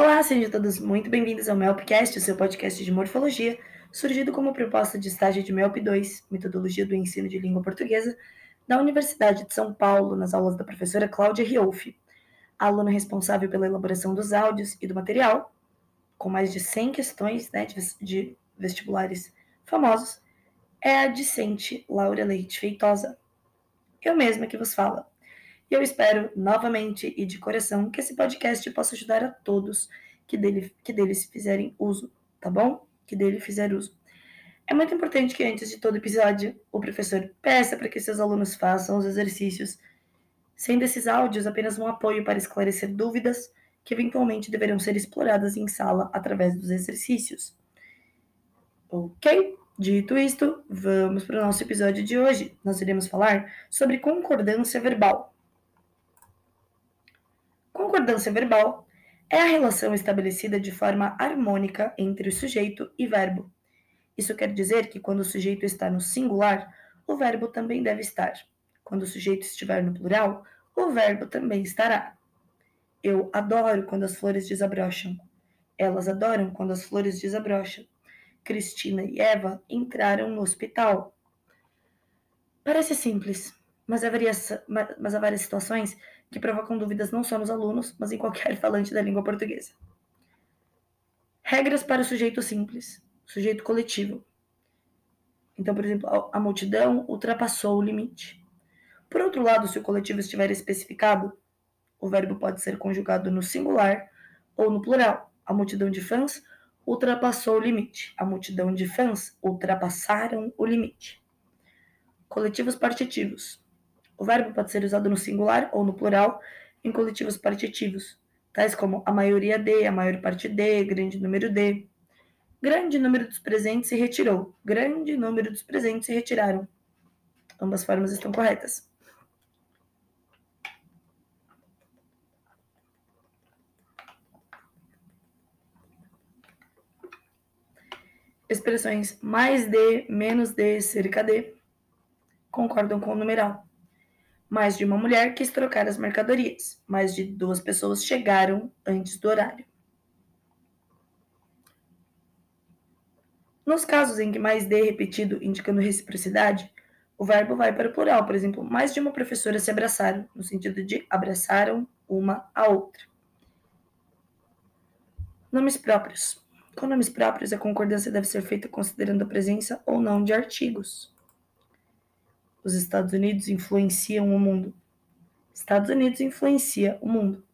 Olá, sejam todos muito bem-vindos ao MELPcast, o seu podcast de morfologia, surgido como proposta de estágio de MELP 2, Metodologia do Ensino de Língua Portuguesa, da Universidade de São Paulo, nas aulas da professora Cláudia Riolfi, aluna responsável pela elaboração dos áudios e do material, com mais de 100 questões né, de vestibulares famosos, é a discente Laura Leite Feitosa. Eu mesma que vos fala. E eu espero, novamente e de coração, que esse podcast possa ajudar a todos que dele, que deles fizerem uso, tá bom? Que dele fizer uso. É muito importante que antes de todo episódio o professor peça para que seus alunos façam os exercícios, sendo esses áudios apenas um apoio para esclarecer dúvidas que eventualmente deverão ser exploradas em sala através dos exercícios. Ok? Dito isto, vamos para o nosso episódio de hoje. Nós iremos falar sobre concordância verbal. Concordância verbal é a relação estabelecida de forma harmônica entre o sujeito e verbo. Isso quer dizer que quando o sujeito está no singular, o verbo também deve estar. Quando o sujeito estiver no plural, o verbo também estará. Eu adoro quando as flores desabrocham. Elas adoram quando as flores desabrocham. Cristina e Eva entraram no hospital. Parece simples, mas há, várias, mas há várias situações que provocam dúvidas não só nos alunos, mas em qualquer falante da língua portuguesa. Regras para o sujeito simples, sujeito coletivo. Então, por exemplo, a multidão ultrapassou o limite. Por outro lado, se o coletivo estiver especificado, o verbo pode ser conjugado no singular ou no plural. A multidão de fãs ultrapassou o limite. A multidão de fãs ultrapassaram o limite. Coletivos partitivos. O verbo pode ser usado no singular ou no plural em coletivos partitivos, tais como a maioria de, a maior parte de, grande número de. Grande número dos presentes se retirou. Grande número dos presentes se retiraram. Ambas formas estão corretas. Expressões mais de, menos de, cerca de concordam com o numeral. Mais de uma mulher quis trocar as mercadorias. Mais de duas pessoas chegaram antes do horário. Nos casos em que mais de é repetido indicando reciprocidade, o verbo vai para o plural. Por exemplo, mais de uma professora se abraçaram, no sentido de abraçaram uma a outra. Nomes próprios. Com nomes próprios, a concordância deve ser feita considerando a presença ou não de artigos. Os Estados Unidos influenciam o mundo. Estados Unidos influencia o mundo.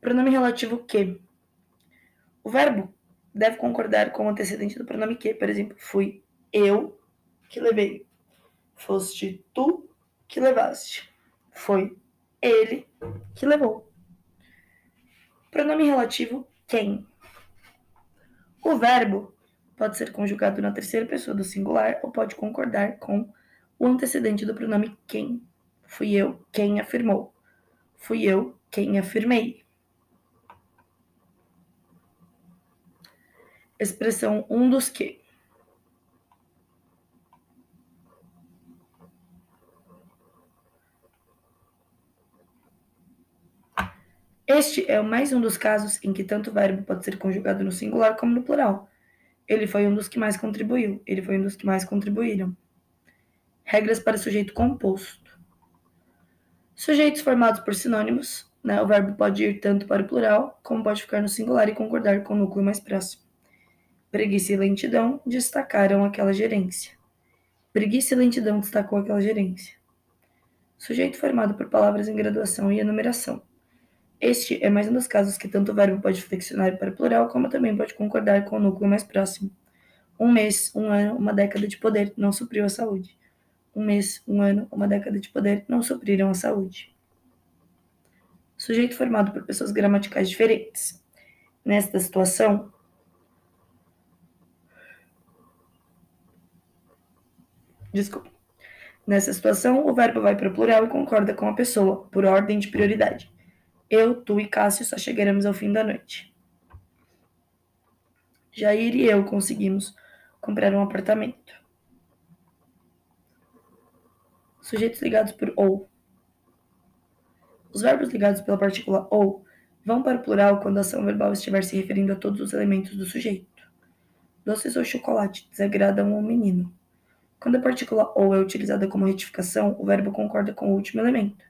Pronome relativo que. O verbo deve concordar com o antecedente do pronome que. Por exemplo, fui eu que levei. Foste tu que levaste. Foi ele que levou. Pronome relativo quem. O verbo pode ser conjugado na terceira pessoa do singular ou pode concordar com o antecedente do pronome quem. Fui eu quem afirmou. Fui eu quem afirmei. Expressão um dos que. Este é mais um dos casos em que tanto o verbo pode ser conjugado no singular como no plural. Ele foi um dos que mais contribuiu. Ele foi um dos que mais contribuíram. Regras para sujeito composto. Sujeitos formados por sinônimos. Né? O verbo pode ir tanto para o plural, como pode ficar no singular e concordar com o núcleo mais próximo. Preguiça e lentidão destacaram aquela gerência. Preguiça e lentidão destacou aquela gerência. Sujeito formado por palavras em graduação e enumeração. Este é mais um dos casos que tanto o verbo pode flexionar para o plural, como também pode concordar com o núcleo mais próximo. Um mês, um ano, uma década de poder não supriu a saúde. Um mês, um ano, uma década de poder não supriram a saúde. Sujeito formado por pessoas gramaticais diferentes. Nesta situação, Desculpa. Nessa situação, o verbo vai para o plural e concorda com a pessoa, por ordem de prioridade. Eu, tu e Cássio só chegaremos ao fim da noite. Jair e eu conseguimos comprar um apartamento. Sujeitos ligados por ou. Os verbos ligados pela partícula ou vão para o plural quando a ação verbal estiver se referindo a todos os elementos do sujeito. Doces ou chocolate desagradam ao menino. Quando a partícula ou é utilizada como retificação, o verbo concorda com o último elemento.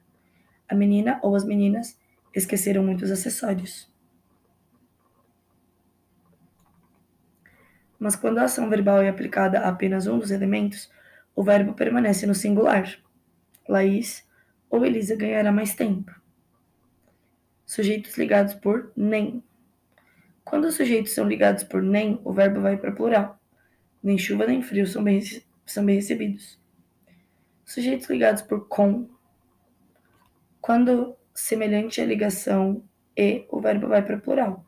A menina ou as meninas esqueceram muitos acessórios. Mas quando a ação verbal é aplicada a apenas um dos elementos, o verbo permanece no singular. Laís ou Elisa ganhará mais tempo. Sujeitos ligados por nem. Quando os sujeitos são ligados por nem, o verbo vai para plural. Nem chuva nem frio são bem são bem recebidos. Sujeitos ligados por com. Quando semelhante à ligação e, o verbo vai para plural.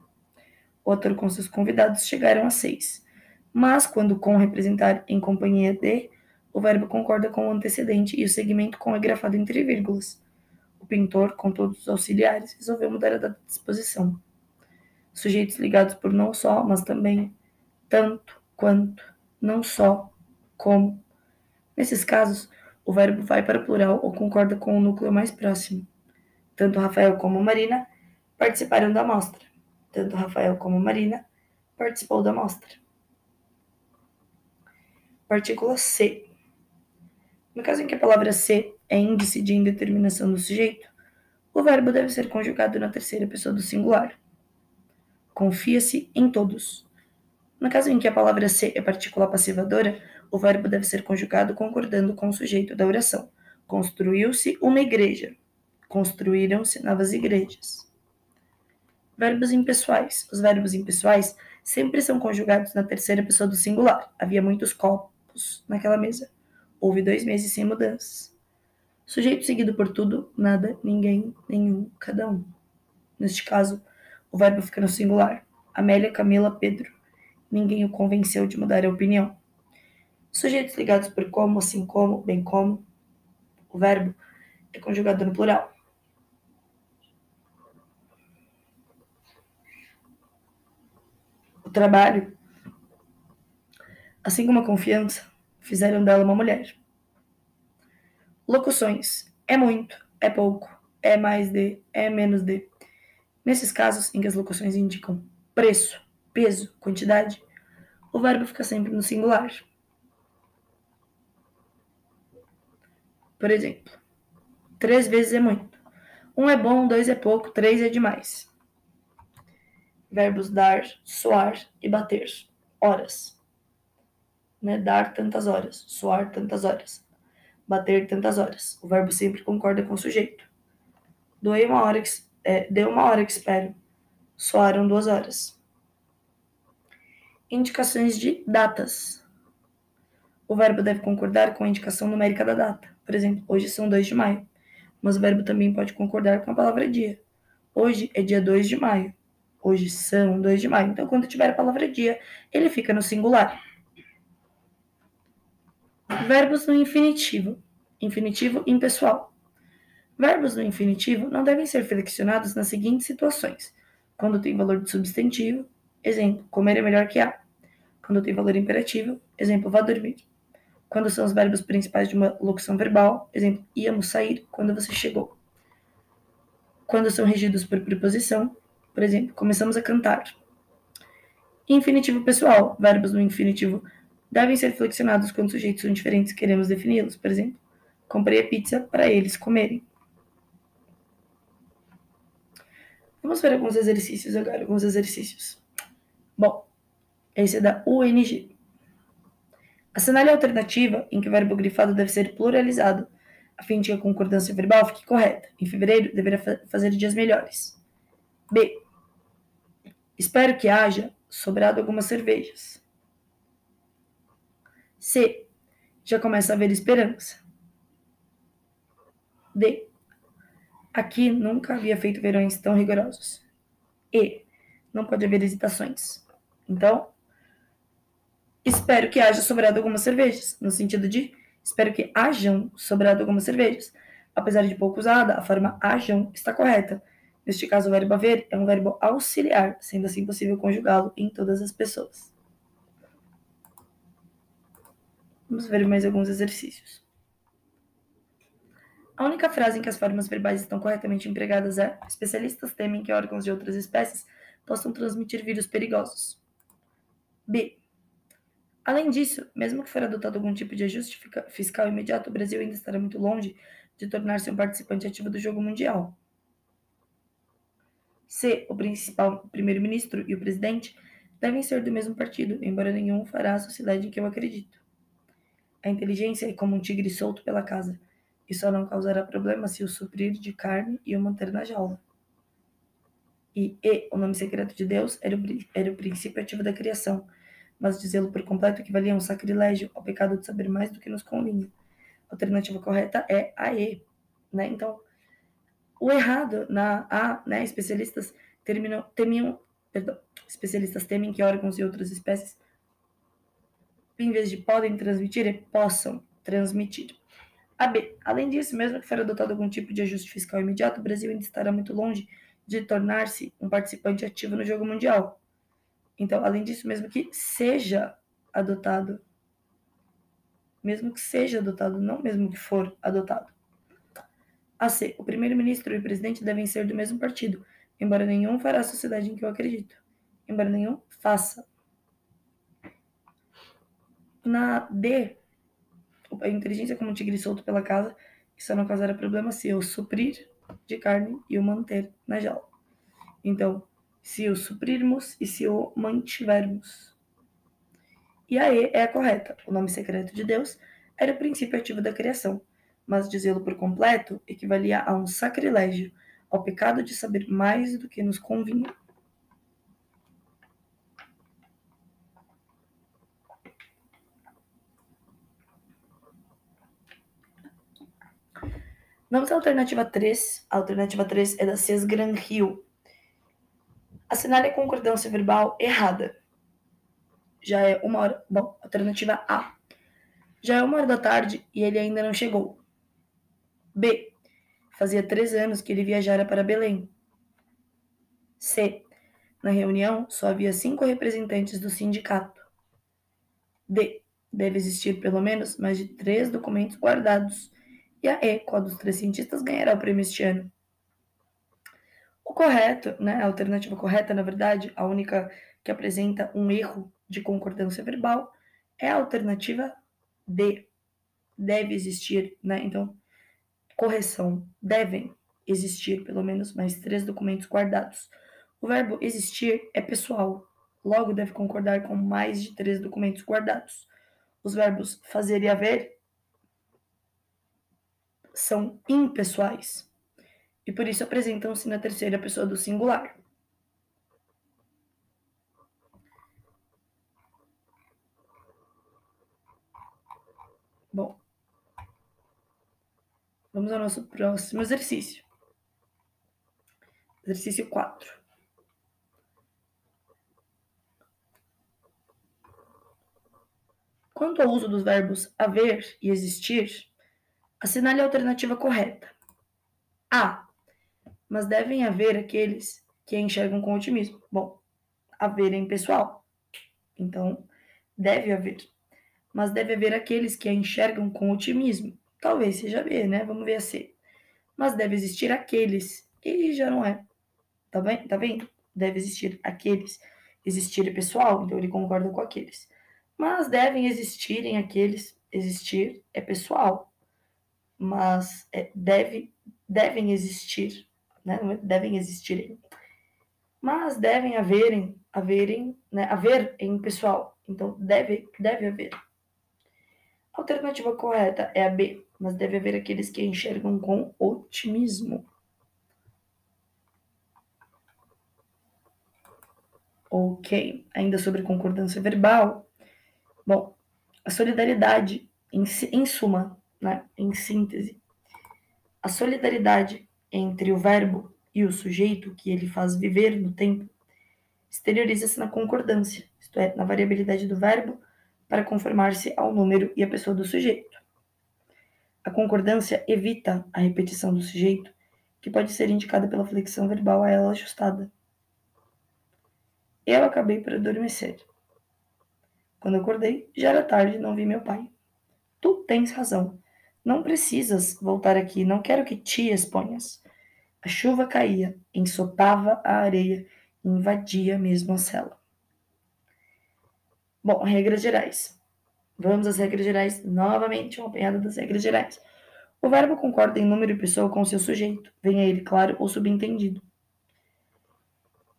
O autor com seus convidados chegaram a seis. Mas, quando com representar em companhia de, o verbo concorda com o antecedente e o segmento com é grafado entre vírgulas. O pintor, com todos os auxiliares, resolveu mudar a data de disposição. Sujeitos ligados por não só, mas também, tanto, quanto, não só, como. Nesses casos, o verbo vai para o plural ou concorda com o núcleo mais próximo. Tanto Rafael como Marina participaram da amostra. Tanto Rafael como Marina participou da amostra. Partícula C. No caso em que a palavra C é índice de indeterminação do sujeito, o verbo deve ser conjugado na terceira pessoa do singular. Confia-se em todos. No caso em que a palavra ser é partícula passivadora, o verbo deve ser conjugado concordando com o sujeito da oração. Construiu-se uma igreja. Construíram-se novas igrejas. Verbos impessoais. Os verbos impessoais sempre são conjugados na terceira pessoa do singular. Havia muitos copos naquela mesa. Houve dois meses sem mudanças. Sujeito seguido por tudo, nada, ninguém, nenhum, cada um. Neste caso, o verbo fica no singular. Amélia, Camila, Pedro. Ninguém o convenceu de mudar a opinião. Sujeitos ligados por como, assim como, bem como. O verbo é conjugado no plural. Trabalho, assim como a confiança, fizeram dela uma mulher. Locuções: é muito, é pouco, é mais de, é menos de. Nesses casos em que as locuções indicam preço, peso, quantidade, o verbo fica sempre no singular. Por exemplo, três vezes é muito. Um é bom, dois é pouco, três é demais. Verbos dar, soar e bater. Horas. Né? Dar tantas horas, soar tantas horas, bater tantas horas. O verbo sempre concorda com o sujeito. Doei uma hora que, é, deu uma hora que espero. Soaram duas horas. Indicações de datas. O verbo deve concordar com a indicação numérica da data. Por exemplo, hoje são 2 de maio. Mas o verbo também pode concordar com a palavra dia. Hoje é dia 2 de maio. Hoje são 2 de maio. Então, quando tiver a palavra dia, ele fica no singular. Verbos no infinitivo. Infinitivo impessoal. Verbos no infinitivo não devem ser flexionados nas seguintes situações: quando tem valor de substantivo, exemplo, comer é melhor que a. Quando tem valor imperativo, exemplo, vá dormir quando são os verbos principais de uma locução verbal, exemplo, íamos sair quando você chegou. Quando são regidos por preposição, por exemplo, começamos a cantar. Infinitivo pessoal, verbos no infinitivo devem ser flexionados quando sujeitos são diferentes queremos defini-los, por exemplo, comprei a pizza para eles comerem. Vamos ver alguns exercícios agora, alguns exercícios. Bom, esse é da UNG. Assinale a alternativa em que o verbo grifado deve ser pluralizado, a fim de que a concordância verbal fique correta. Em fevereiro, deverá fazer dias melhores. B. Espero que haja sobrado algumas cervejas. C. Já começa a haver esperança. D. Aqui nunca havia feito verões tão rigorosos. E. Não pode haver hesitações. Então, espero que haja sobrado algumas cervejas, no sentido de espero que hajam sobrado algumas cervejas. Apesar de pouco usada, a forma hajam está correta. Neste caso, o verbo haver é um verbo auxiliar, sendo assim possível conjugá-lo em todas as pessoas. Vamos ver mais alguns exercícios. A única frase em que as formas verbais estão corretamente empregadas é: especialistas temem que órgãos de outras espécies possam transmitir vírus perigosos. B. Além disso, mesmo que for adotado algum tipo de ajuste fiscal imediato, o Brasil ainda estará muito longe de tornar-se um participante ativo do jogo mundial. C. O principal primeiro-ministro e o presidente devem ser do mesmo partido, embora nenhum fará a sociedade em que eu acredito. A inteligência é como um tigre solto pela casa, e só não causará problema se o suprir de carne e o manter na jaula. E E, o nome secreto de Deus, era o, era o princípio ativo da criação, mas dizê-lo por completo equivalia a um sacrilégio, ao pecado de saber mais do que nos convinha. A alternativa correta é a E, né? Então, o errado na A, né, especialistas terminam, temiam, perdão, especialistas temem que órgãos e outras espécies, em vez de podem transmitir, possam transmitir. A B. Além disso, mesmo que for adotado algum tipo de ajuste fiscal imediato, o Brasil ainda estará muito longe de tornar-se um participante ativo no jogo mundial. Então, além disso, mesmo que seja adotado, mesmo que seja adotado, não mesmo que for adotado, a C. O primeiro-ministro e o presidente devem ser do mesmo partido, embora nenhum fará a sociedade em que eu acredito. Embora nenhum faça. Na D, a inteligência como um tigre solto pela casa, que só não causará problema se eu suprir de carne e o manter na jaula. Então, se o suprirmos e se o mantivermos. E a E é a correta. O nome secreto de Deus era o princípio ativo da criação mas dizê-lo por completo equivalia a um sacrilégio, ao pecado de saber mais do que nos convinha. Vamos à alternativa 3. A alternativa 3 é da CES Gran Rio. Assinale a concordância verbal errada. Já é uma hora. Bom, alternativa A. Já é uma hora da tarde e ele ainda não chegou. B. Fazia três anos que ele viajara para Belém. C. Na reunião, só havia cinco representantes do sindicato. D. Deve existir pelo menos mais de três documentos guardados. E a E, qual dos três cientistas ganhará o prêmio este ano? O correto, né, a alternativa correta, na verdade, a única que apresenta um erro de concordância verbal, é a alternativa D. Deve existir, né? Então, correção, devem existir pelo menos mais três documentos guardados. O verbo existir é pessoal, logo deve concordar com mais de três documentos guardados. Os verbos fazer e haver são impessoais e por isso apresentam-se na terceira pessoa do singular. Bom, Vamos ao nosso próximo exercício. Exercício 4. Quanto ao uso dos verbos haver e existir, assinale a alternativa correta. A. Mas devem haver aqueles que enxergam com otimismo. Bom, haver é impessoal. Então, deve haver. Mas deve haver aqueles que a enxergam com otimismo. Talvez seja B, né? Vamos ver a C. Mas deve existir aqueles. E já não é. Tá, bem? tá vendo? Deve existir aqueles. Existir é pessoal, então ele concorda com aqueles. Mas devem existirem aqueles. Existir é pessoal. Mas é, deve, devem existir. Né? Devem existirem. Mas devem haverem, haverem, né? haver em pessoal. Então deve, deve haver. A alternativa correta é a B mas deve haver aqueles que enxergam com otimismo. Ok, ainda sobre concordância verbal. Bom, a solidariedade, em, em suma, né, em síntese, a solidariedade entre o verbo e o sujeito que ele faz viver no tempo exterioriza-se na concordância, isto é, na variabilidade do verbo para conformar-se ao número e à pessoa do sujeito. A concordância evita a repetição do sujeito, que pode ser indicada pela flexão verbal a ela ajustada. Eu acabei por adormecer. Quando acordei, já era tarde e não vi meu pai. Tu tens razão. Não precisas voltar aqui, não quero que te exponhas. A chuva caía, ensopava a areia, invadia mesmo a cela. Bom, regras gerais. Vamos às regras gerais novamente, uma apanhada das regras gerais. O verbo concorda em número e pessoa com seu sujeito, venha ele claro ou subentendido.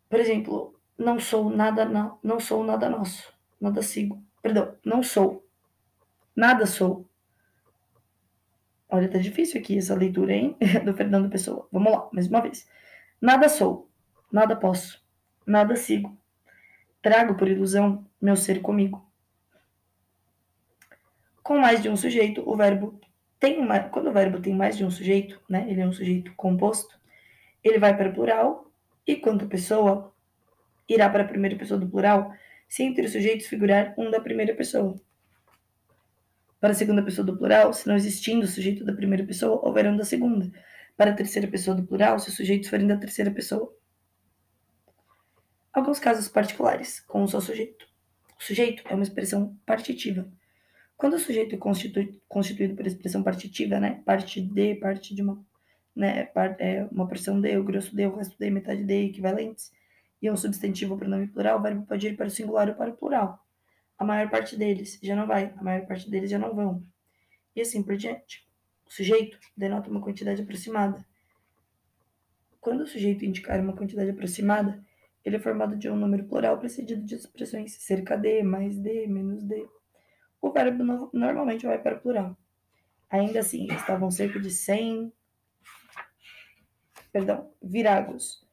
Por exemplo, não sou nada, não, não sou nada nosso, nada sigo. Perdão, não sou. Nada sou. Olha, tá difícil aqui essa leitura, hein? Do Fernando Pessoa. Vamos lá, mais uma vez. Nada sou, nada posso, nada sigo. Trago por ilusão meu ser comigo. Com mais de um sujeito, o verbo tem uma, quando o verbo tem mais de um sujeito, né? Ele é um sujeito composto, ele vai para o plural e quanto pessoa irá para a primeira pessoa do plural, se entre os sujeitos figurar um da primeira pessoa. Para a segunda pessoa do plural, se não existindo o sujeito da primeira pessoa, houver um da segunda. Para a terceira pessoa do plural, se os sujeitos forem da terceira pessoa. Alguns casos particulares, com seu sujeito. O sujeito é uma expressão partitiva. Quando o sujeito é constitu constituído por expressão partitiva, né, parte de, parte de uma, né, é uma porção de, o grosso de, o resto de, metade de, equivalentes, e é um substantivo pronome plural, o verbo pode ir para o singular ou para o plural. A maior parte deles já não vai, a maior parte deles já não vão. E assim por diante. O sujeito denota uma quantidade aproximada. Quando o sujeito indicar uma quantidade aproximada, ele é formado de um número plural precedido de expressões cerca de, mais de, menos de. O verbo no, normalmente vai para o plural. Ainda assim, estavam cerca de 100 perdão, viragos.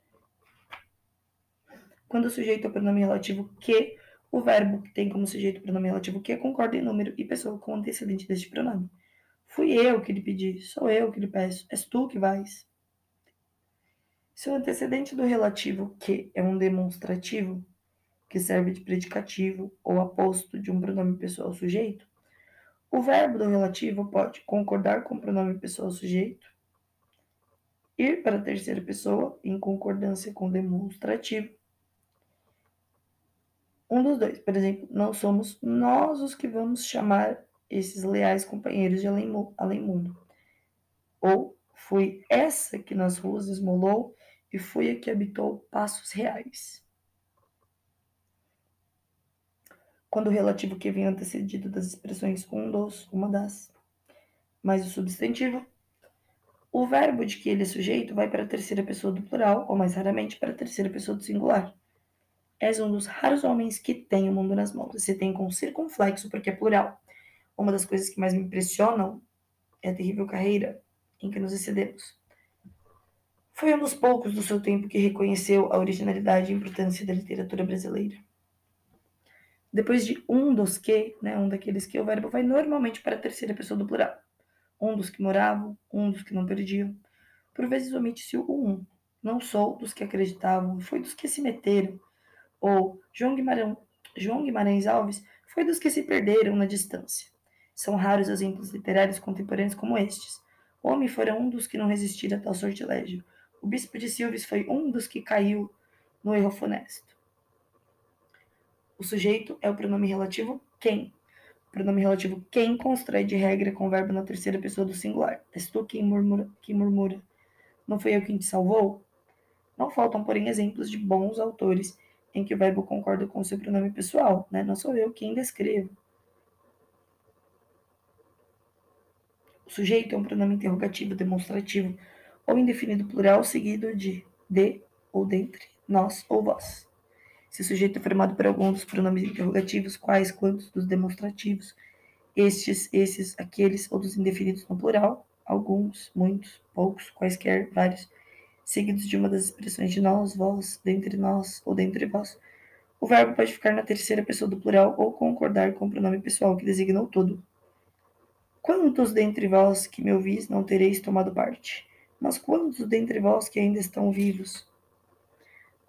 Quando o sujeito é o pronome relativo que, o verbo que tem como sujeito o pronome relativo que concorda em número e pessoa com antecedente deste pronome. Fui eu que lhe pedi, sou eu que lhe peço, és tu que vais. Se o antecedente do relativo que é um demonstrativo, que serve de predicativo ou aposto de um pronome pessoal sujeito, o verbo do relativo pode concordar com o pronome pessoal sujeito, ir para a terceira pessoa em concordância com o demonstrativo. Um dos dois, por exemplo, não somos nós os que vamos chamar esses leais companheiros de além mundo. Ou foi essa que nas ruas esmolou e foi a que habitou passos reais. Quando o relativo que vem antecedido das expressões um dos, uma das, mais o substantivo, o verbo de que ele é sujeito vai para a terceira pessoa do plural, ou mais raramente para a terceira pessoa do singular. És um dos raros homens que tem o mundo nas mãos. Você tem com circunflexo porque é plural. Uma das coisas que mais me impressionam é a terrível carreira em que nos excedemos. Foi um dos poucos do seu tempo que reconheceu a originalidade e importância da literatura brasileira. Depois de um dos que, né, um daqueles que, o verbo vai normalmente para a terceira pessoa do plural. Um dos que moravam, um dos que não perdiam. Por vezes omite-se o um. Não sou dos que acreditavam, foi dos que se meteram. Ou João Guimarães, João Guimarães Alves foi dos que se perderam na distância. São raros exemplos literários contemporâneos como estes. Homem fora um dos que não resistiram a tal sortilégio o bispo de Silves foi um dos que caiu no erro funesto. O sujeito é o pronome relativo quem. O pronome relativo quem constrói de regra com o verbo na terceira pessoa do singular. És tu quem murmura, que murmura. Não foi eu quem te salvou? Não faltam, porém, exemplos de bons autores em que o verbo concorda com o seu pronome pessoal, né? Não sou eu quem descrevo. O sujeito é um pronome interrogativo demonstrativo ou indefinido plural seguido de de ou dentre, nós ou vós. Se o sujeito é formado por algum dos pronomes interrogativos, quais, quantos, dos demonstrativos, estes, esses, aqueles, ou dos indefinidos no plural, alguns, muitos, poucos, quaisquer, vários, seguidos de uma das expressões de nós, vós, dentre nós ou dentre vós, o verbo pode ficar na terceira pessoa do plural ou concordar com o pronome pessoal que designa o todo. Quantos dentre vós que me ouvis não tereis tomado parte? Mas quantos dentre vós que ainda estão vivos?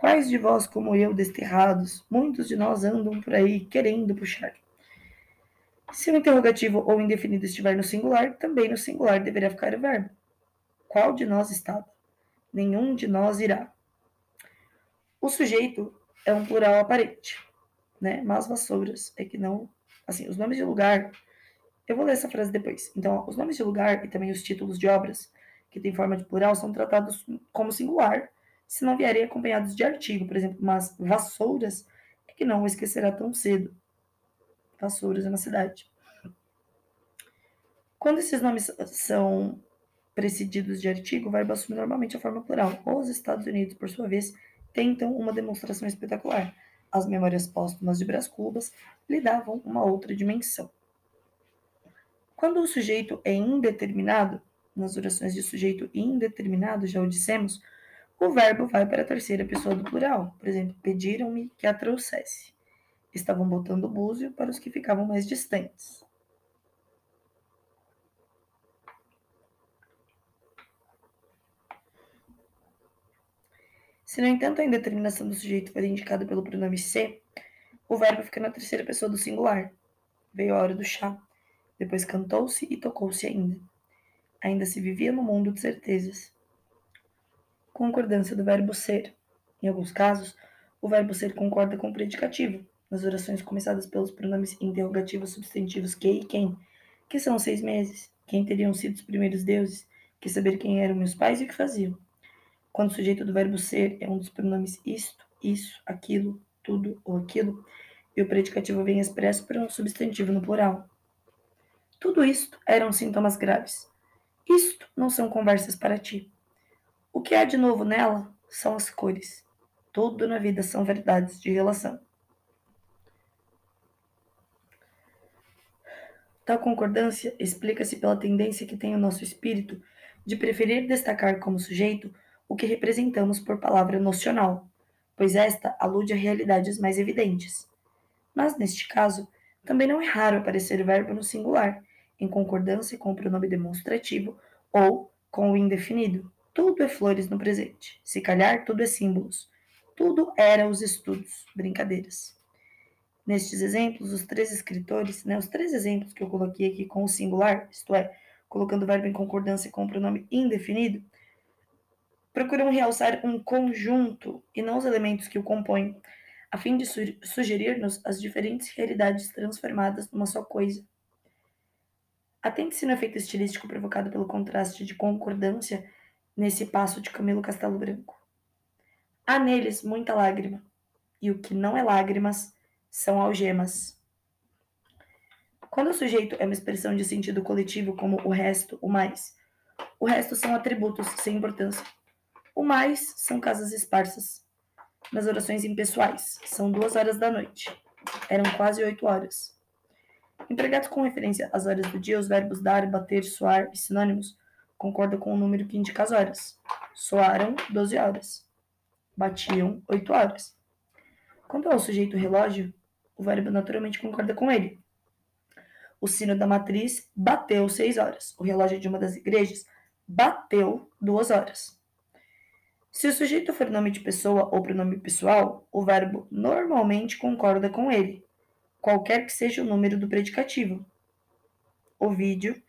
Quais de vós, como eu, desterrados? Muitos de nós andam por aí querendo puxar. Se o interrogativo ou indefinido estiver no singular, também no singular deverá ficar o verbo. Qual de nós estava? Nenhum de nós irá. O sujeito é um plural aparente, né? Mas vassouras é que não. Assim, os nomes de lugar Eu vou ler essa frase depois. Então, os nomes de lugar e também os títulos de obras que têm forma de plural são tratados como singular, se não vierem acompanhados de artigo, por exemplo, mas vassouras é que não esquecerá tão cedo. Vassouras é uma cidade. Quando esses nomes são precedidos de artigo, o verbo assume normalmente a forma plural. Os Estados Unidos, por sua vez, tentam uma demonstração espetacular. As memórias póstumas de Brás Cubas lhe davam uma outra dimensão. Quando o sujeito é indeterminado, nas orações de sujeito indeterminado, já o dissemos, o verbo vai para a terceira pessoa do plural. Por exemplo, pediram-me que a trouxesse. Estavam botando búzio para os que ficavam mais distantes. Se, no entanto, a indeterminação do sujeito for indicada pelo pronome se, o verbo fica na terceira pessoa do singular. Veio a hora do chá. Depois cantou-se e tocou-se ainda. Ainda se vivia no mundo de certezas. Concordância do verbo ser. Em alguns casos, o verbo ser concorda com o predicativo, nas orações começadas pelos pronomes interrogativos substantivos que e quem, que são seis meses, quem teriam sido os primeiros deuses, que saber quem eram meus pais e o que faziam. Quando o sujeito do verbo ser é um dos pronomes isto, isso, aquilo, tudo ou aquilo, e o predicativo vem expresso por um substantivo no plural. Tudo isto eram sintomas graves. Isto não são conversas para ti. O que há de novo nela são as cores. Tudo na vida são verdades de relação. Tal concordância explica-se pela tendência que tem o nosso espírito de preferir destacar como sujeito o que representamos por palavra nocional, pois esta alude a realidades mais evidentes. Mas, neste caso, também não é raro aparecer o verbo no singular, em concordância com o pronome demonstrativo ou com o indefinido. Tudo é flores no presente. Se calhar, tudo é símbolos. Tudo era os estudos, brincadeiras. Nestes exemplos, os três escritores, né, os três exemplos que eu coloquei aqui com o singular, isto é, colocando o verbo em concordância com o pronome indefinido, procuram realçar um conjunto e não os elementos que o compõem, a fim de su sugerir-nos as diferentes realidades transformadas numa só coisa. Atente-se no efeito estilístico provocado pelo contraste de concordância nesse passo de Camilo Castelo Branco. Há neles muita lágrima, e o que não é lágrimas são algemas. Quando o sujeito é uma expressão de sentido coletivo como o resto, o mais, o resto são atributos sem importância. O mais são casas esparsas. Nas orações impessoais, são duas horas da noite. Eram quase oito horas. Empregados com referência às horas do dia, os verbos dar, bater, soar e sinônimos concordam com o número que indica as horas. Soaram doze horas. Batiam oito horas. Quanto ao sujeito relógio, o verbo naturalmente concorda com ele. O sino da matriz bateu seis horas. O relógio de uma das igrejas bateu duas horas. Se o sujeito for nome de pessoa ou pronome pessoal, o verbo normalmente concorda com ele, qualquer que seja o número do predicativo. Ovídio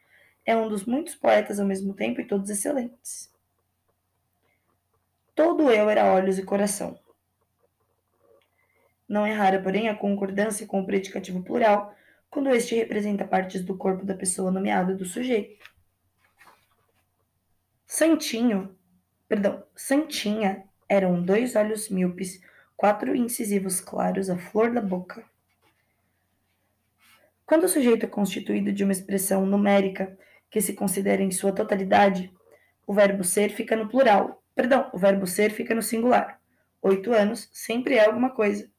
é um dos muitos poetas ao mesmo tempo e todos excelentes. Todo eu era olhos e coração. Não é rara, porém, a concordância com o predicativo plural, quando este representa partes do corpo da pessoa nomeada do sujeito. Santinho Perdão, Santinha eram dois olhos míopes, quatro incisivos claros à flor da boca. Quando o sujeito é constituído de uma expressão numérica que se considera em sua totalidade, o verbo ser fica no plural. Perdão, o verbo ser fica no singular. Oito anos sempre é alguma coisa.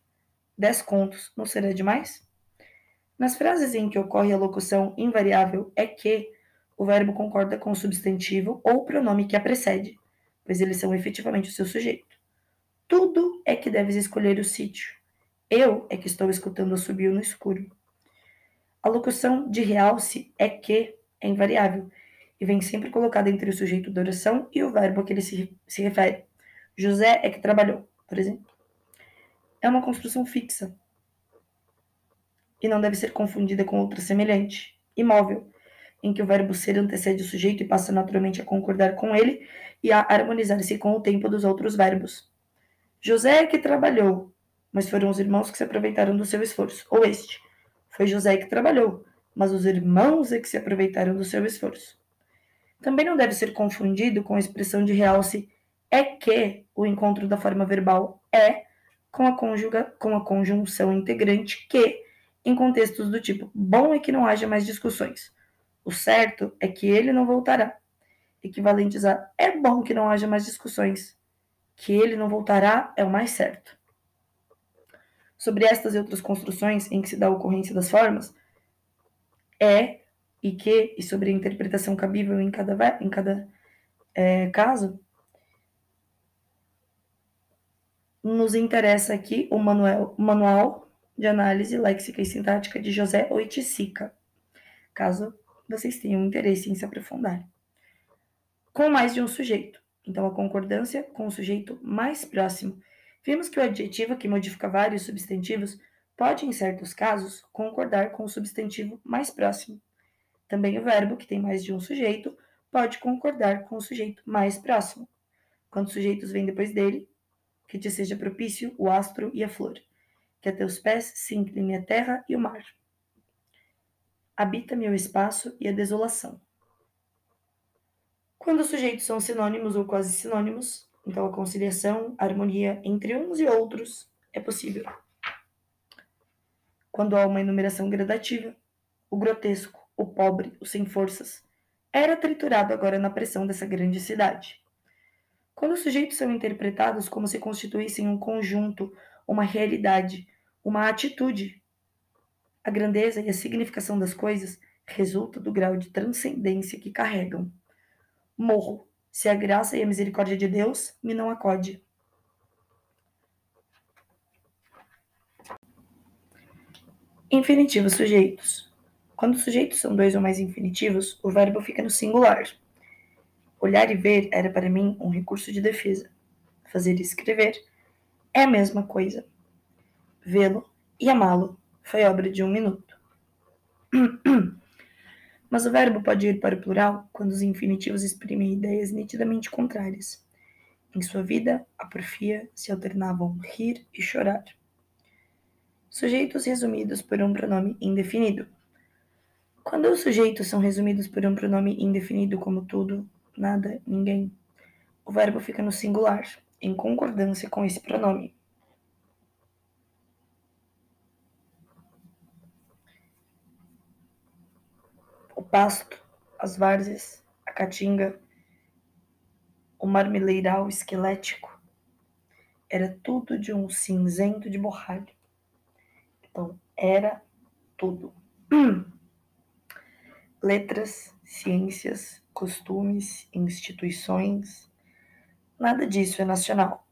Dez contos não será demais? Nas frases em que ocorre a locução invariável é que, o verbo concorda com o substantivo ou pronome que a precede pois eles são efetivamente o seu sujeito. Tudo é que deves escolher o sítio. Eu é que estou escutando o subiu no escuro. A locução de realce é que é invariável e vem sempre colocada entre o sujeito da oração e o verbo a que ele se, se refere. José é que trabalhou, por exemplo. É uma construção fixa e não deve ser confundida com outra semelhante, imóvel, em que o verbo ser antecede o sujeito e passa naturalmente a concordar com ele e a harmonizar-se com o tempo dos outros verbos. José é que trabalhou, mas foram os irmãos que se aproveitaram do seu esforço. Ou este, foi José que trabalhou, mas os irmãos é que se aproveitaram do seu esforço. Também não deve ser confundido com a expressão de realce é que o encontro da forma verbal é com a, conjuga, com a conjunção integrante que, em contextos do tipo bom é que não haja mais discussões. O certo é que ele não voltará. Equivalentes a é bom que não haja mais discussões. Que ele não voltará é o mais certo. Sobre estas e outras construções em que se dá a ocorrência das formas, é e que, e sobre a interpretação cabível em cada, em cada é, caso, nos interessa aqui o manual, manual de análise léxica e sintática de José Oiticica, caso vocês tenham interesse em se aprofundar. Com mais de um sujeito. Então, a concordância com o sujeito mais próximo. Vimos que o adjetivo que modifica vários substantivos pode, em certos casos, concordar com o substantivo mais próximo. Também o verbo, que tem mais de um sujeito, pode concordar com o sujeito mais próximo. Quando sujeitos vêm depois dele, que te seja propício o astro e a flor, que a teus pés se incline a terra e o mar. Habita-me o espaço e a desolação. Quando os sujeitos são sinônimos ou quase sinônimos, então a conciliação, a harmonia entre uns e outros é possível. Quando há uma enumeração gradativa, o grotesco, o pobre, o sem forças, era triturado agora na pressão dessa grande cidade. Quando os sujeitos são interpretados como se constituíssem um conjunto, uma realidade, uma atitude, a grandeza e a significação das coisas resulta do grau de transcendência que carregam. Morro, se a graça e a misericórdia de Deus me não acode. Infinitivos sujeitos. Quando os sujeitos são dois ou mais infinitivos, o verbo fica no singular. Olhar e ver era para mim um recurso de defesa. Fazer e escrever é a mesma coisa. Vê-lo e amá-lo foi obra de um minuto. Mas o verbo pode ir para o plural quando os infinitivos exprimem ideias nitidamente contrárias. Em sua vida, a porfia se alternavam rir e chorar. Sujeitos resumidos por um pronome indefinido. Quando os sujeitos são resumidos por um pronome indefinido como tudo, nada, ninguém, o verbo fica no singular, em concordância com esse pronome. O pasto, as várzeas, a caatinga, o marmeleiral esquelético, era tudo de um cinzento de borralho. Então, era tudo. letras, ciências, costumes, instituições, nada disso é nacional.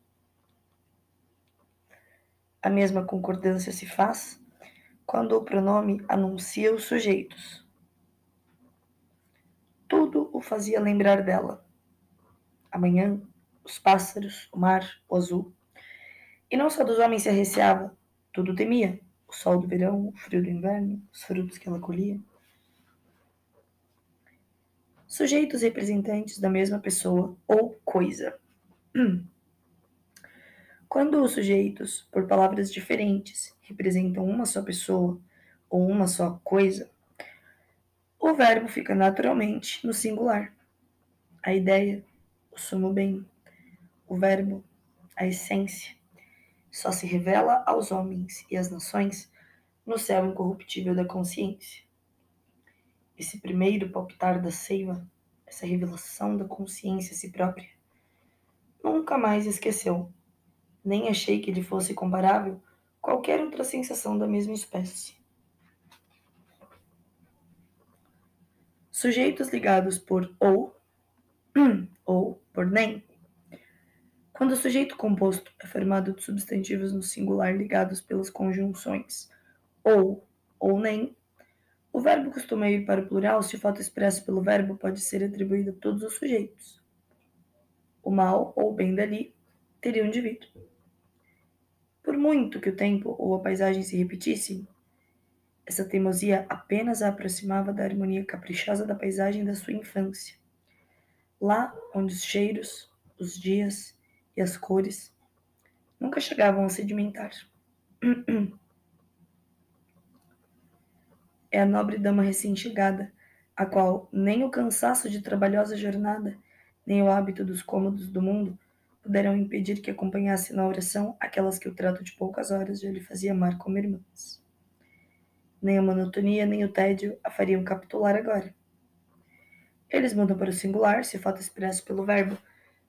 A mesma concordância se faz quando o pronome anuncia os sujeitos. Tudo o fazia lembrar dela. Amanhã, os pássaros, o mar, o azul. E não só dos homens se arreciava, tudo temia. O sol do verão, o frio do inverno, os frutos que ela colhia sujeitos representantes da mesma pessoa ou coisa. Quando os sujeitos, por palavras diferentes, representam uma só pessoa ou uma só coisa, o verbo fica naturalmente no singular. A ideia, o sumo bem, o verbo, a essência, só se revela aos homens e às nações no céu incorruptível da consciência esse primeiro palpitar da seiva, essa revelação da consciência a si própria. Nunca mais esqueceu, nem achei que lhe fosse comparável qualquer outra sensação da mesma espécie. Sujeitos ligados por ou, ou por nem. Quando o sujeito composto é formado de substantivos no singular ligados pelas conjunções ou ou nem, o verbo costuma ir para o plural se o fato expresso pelo verbo pode ser atribuído a todos os sujeitos. O mal ou o bem dali teriam de vir. Por muito que o tempo ou a paisagem se repetissem, essa teimosia apenas a aproximava da harmonia caprichosa da paisagem da sua infância. Lá onde os cheiros, os dias e as cores nunca chegavam a sedimentar. é a nobre dama recém-chegada, a qual nem o cansaço de trabalhosa jornada, nem o hábito dos cômodos do mundo puderam impedir que acompanhasse na oração aquelas que o trato de poucas horas já lhe fazia amar como irmãs. Nem a monotonia nem o tédio a fariam capitular agora. Eles mudam para o singular se fato expresso pelo verbo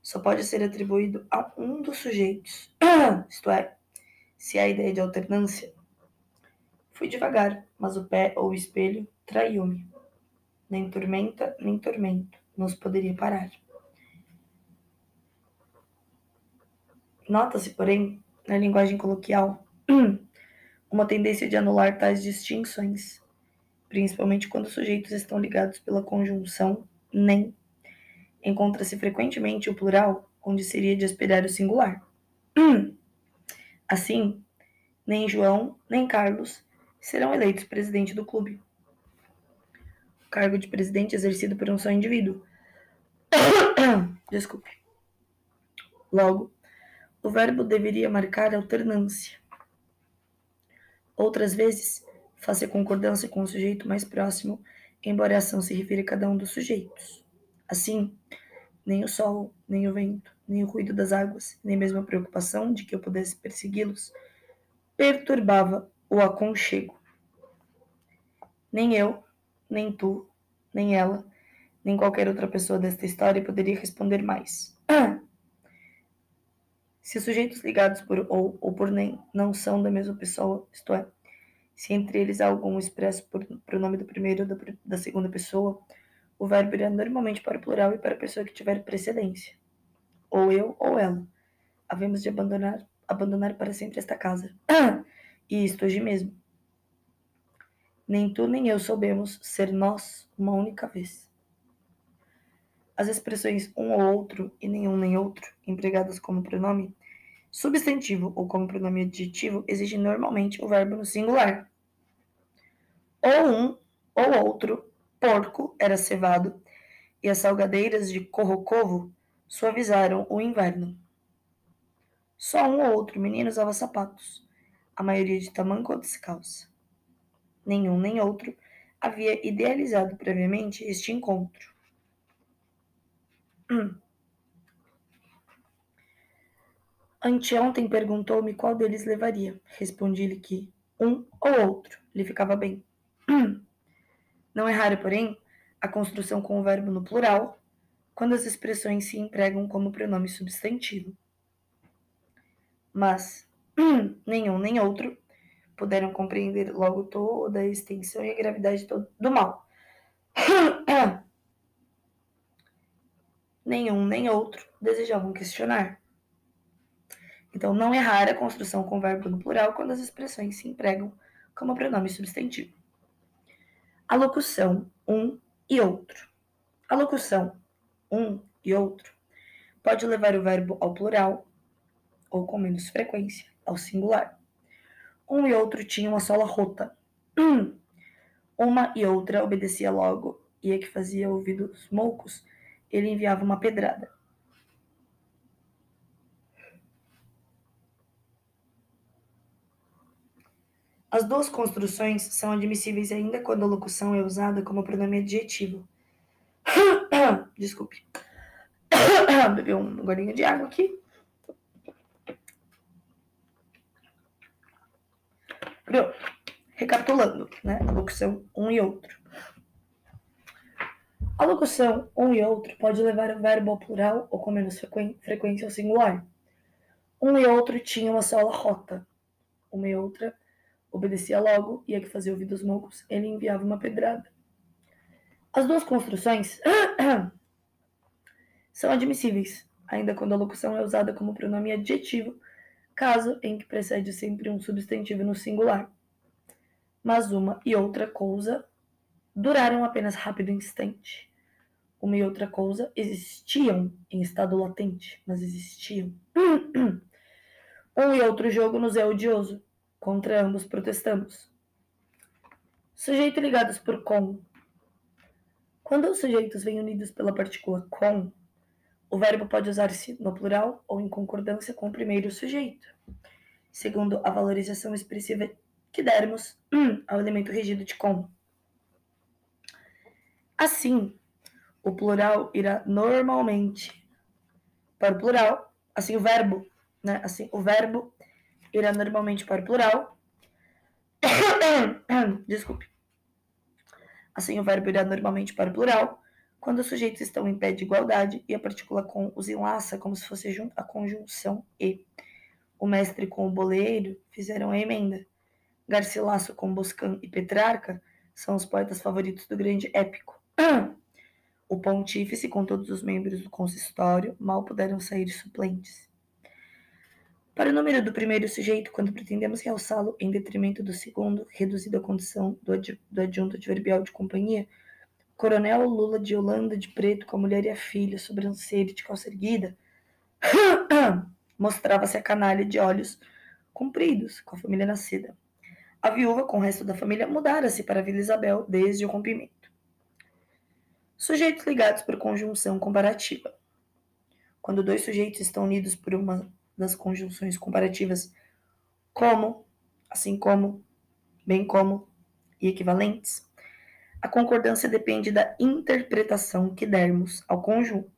só pode ser atribuído a um dos sujeitos, isto é, se há ideia de alternância. Fui devagar, mas o pé ou o espelho traiu-me. Nem tormenta, nem tormento nos poderia parar. Nota-se, porém, na linguagem coloquial, uma tendência de anular tais distinções, principalmente quando os sujeitos estão ligados pela conjunção nem. Encontra-se frequentemente o plural, onde seria de esperar o singular. Assim, nem João, nem Carlos serão eleitos presidente do clube. O cargo de presidente exercido por um só indivíduo. Desculpe. Logo, o verbo deveria marcar alternância. Outras vezes, faça concordância com o sujeito mais próximo embora a ação se refira a cada um dos sujeitos. Assim, nem o sol, nem o vento, nem o ruído das águas, nem mesmo a preocupação de que eu pudesse persegui-los, perturbava o aconchego. Nem eu, nem tu, nem ela, nem qualquer outra pessoa desta história poderia responder mais. Se os sujeitos ligados por ou ou por nem não são da mesma pessoa, isto é, se entre eles há algum expresso por pronome do primeiro ou da, da segunda pessoa, o verbo irá normalmente para o plural e para a pessoa que tiver precedência. Ou eu ou ela. Havemos de abandonar, abandonar para sempre esta casa. e isto hoje mesmo. Nem tu nem eu soubemos ser nós uma única vez. As expressões um ou outro e nenhum nem outro, empregadas como pronome substantivo ou como pronome adjetivo, exigem normalmente o verbo no singular ou um ou outro porco era cevado, e as salgadeiras de Corrocovo suavizaram o inverno. Só um ou outro menino usava sapatos, a maioria de tamanco ou descalça. Nenhum nem outro havia idealizado previamente este encontro. Hum. Anteontem perguntou-me qual deles levaria. Respondi-lhe que um ou outro lhe ficava bem. Não é rara, porém, a construção com o verbo no plural, quando as expressões se empregam como pronome substantivo. Mas nenhum nem outro puderam compreender logo toda a extensão e a gravidade do mal. nenhum nem outro desejavam questionar. Então, não é rara a construção com o verbo no plural quando as expressões se empregam como pronome substantivo. A locução um e outro. A locução um e outro pode levar o verbo ao plural ou com menos frequência ao singular. Um e outro tinham uma sola rota. Uma e outra obedecia logo, e a que fazia ouvidos moucos, ele enviava uma pedrada. As duas construções são admissíveis ainda quando a locução é usada como pronome adjetivo. Desculpe. Beber um golinho de água aqui. Pronto. Recapitulando, né? A locução um e outro. A locução um e outro pode levar o verbo ao plural ou com menos frequência ao singular. Um e outro tinha uma sola rota. Uma e outra obedecia logo e a que fazia ouvidos moucos, ele enviava uma pedrada. As duas construções são admissíveis, ainda quando a locução é usada como pronome adjetivo, caso em que precede sempre um substantivo no singular. Mas uma e outra coisa duraram apenas rápido instante. Uma e outra coisa existiam em estado latente, mas existiam. um e outro jogo nos é odioso, Contra ambos protestamos. Sujeito ligados por com. Quando os sujeitos vêm unidos pela partícula com, o verbo pode usar-se no plural ou em concordância com o primeiro sujeito, segundo a valorização expressiva que dermos ao elemento regido de com. Assim, o plural irá normalmente para o plural, assim o verbo, né? Assim, o verbo irá normalmente para o plural. Desculpe. Assim, o verbo irá normalmente para o plural quando os sujeitos estão em pé de igualdade e a partícula com os enlaça como se fosse a conjunção e. O mestre com o boleiro fizeram a emenda. Garcilasso com Boscan e Petrarca são os poetas favoritos do grande épico. O pontífice, com todos os membros do consistório, mal puderam sair suplentes. Para o número do primeiro sujeito, quando pretendemos realçá-lo em detrimento do segundo, reduzido à condição do, ad, do adjunto adverbial de companhia, Coronel Lula de Holanda de preto com a mulher e a filha, sobrancelha de calça erguida, mostrava-se a canalha de olhos compridos com a família nascida. A viúva, com o resto da família, mudara-se para a Vila Isabel desde o rompimento. Sujeitos ligados por conjunção comparativa. Quando dois sujeitos estão unidos por uma das conjunções comparativas como, assim como, bem como e equivalentes, a concordância depende da interpretação que dermos ao conjunto.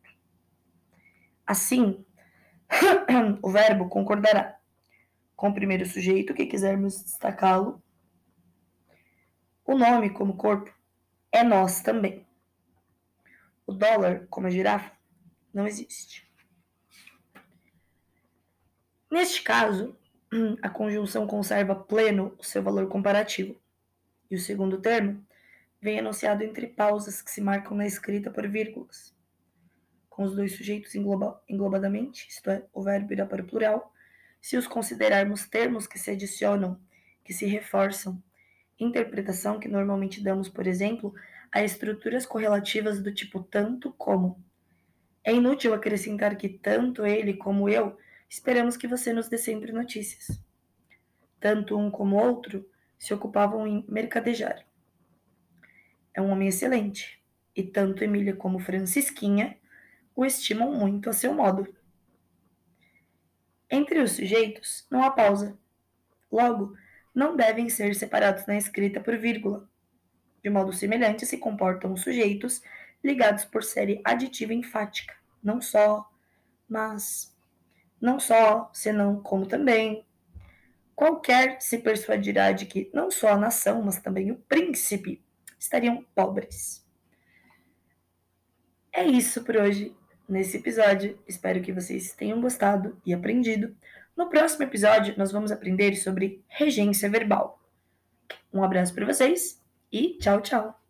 Assim, o verbo concordará com o primeiro sujeito que quisermos destacá-lo. O nome, como corpo, é nós também. O dólar, como a girafa, não existe. Neste caso, a conjunção conserva pleno o seu valor comparativo. E o segundo termo vem anunciado entre pausas que se marcam na escrita por vírgulas. Com os dois sujeitos engloba englobadamente, isto é, o verbo irá para o plural, se os considerarmos termos que se adicionam, que se reforçam, interpretação que normalmente damos, por exemplo, a estruturas correlativas do tipo tanto como. É inútil acrescentar que tanto ele como eu esperamos que você nos dê sempre notícias. Tanto um como outro se ocupavam em mercadejar. É um homem excelente, e tanto Emília como Francisquinha o estimam muito a seu modo. Entre os sujeitos não há pausa. Logo, não devem ser separados na escrita por vírgula. De modo semelhante se comportam os sujeitos ligados por série aditiva enfática, não só, mas, não só, senão, como também. Qualquer se persuadirá de que não só a nação, mas também o príncipe estariam pobres. É isso por hoje nesse episódio. Espero que vocês tenham gostado e aprendido. No próximo episódio, nós vamos aprender sobre regência verbal. Um abraço para vocês e tchau, tchau!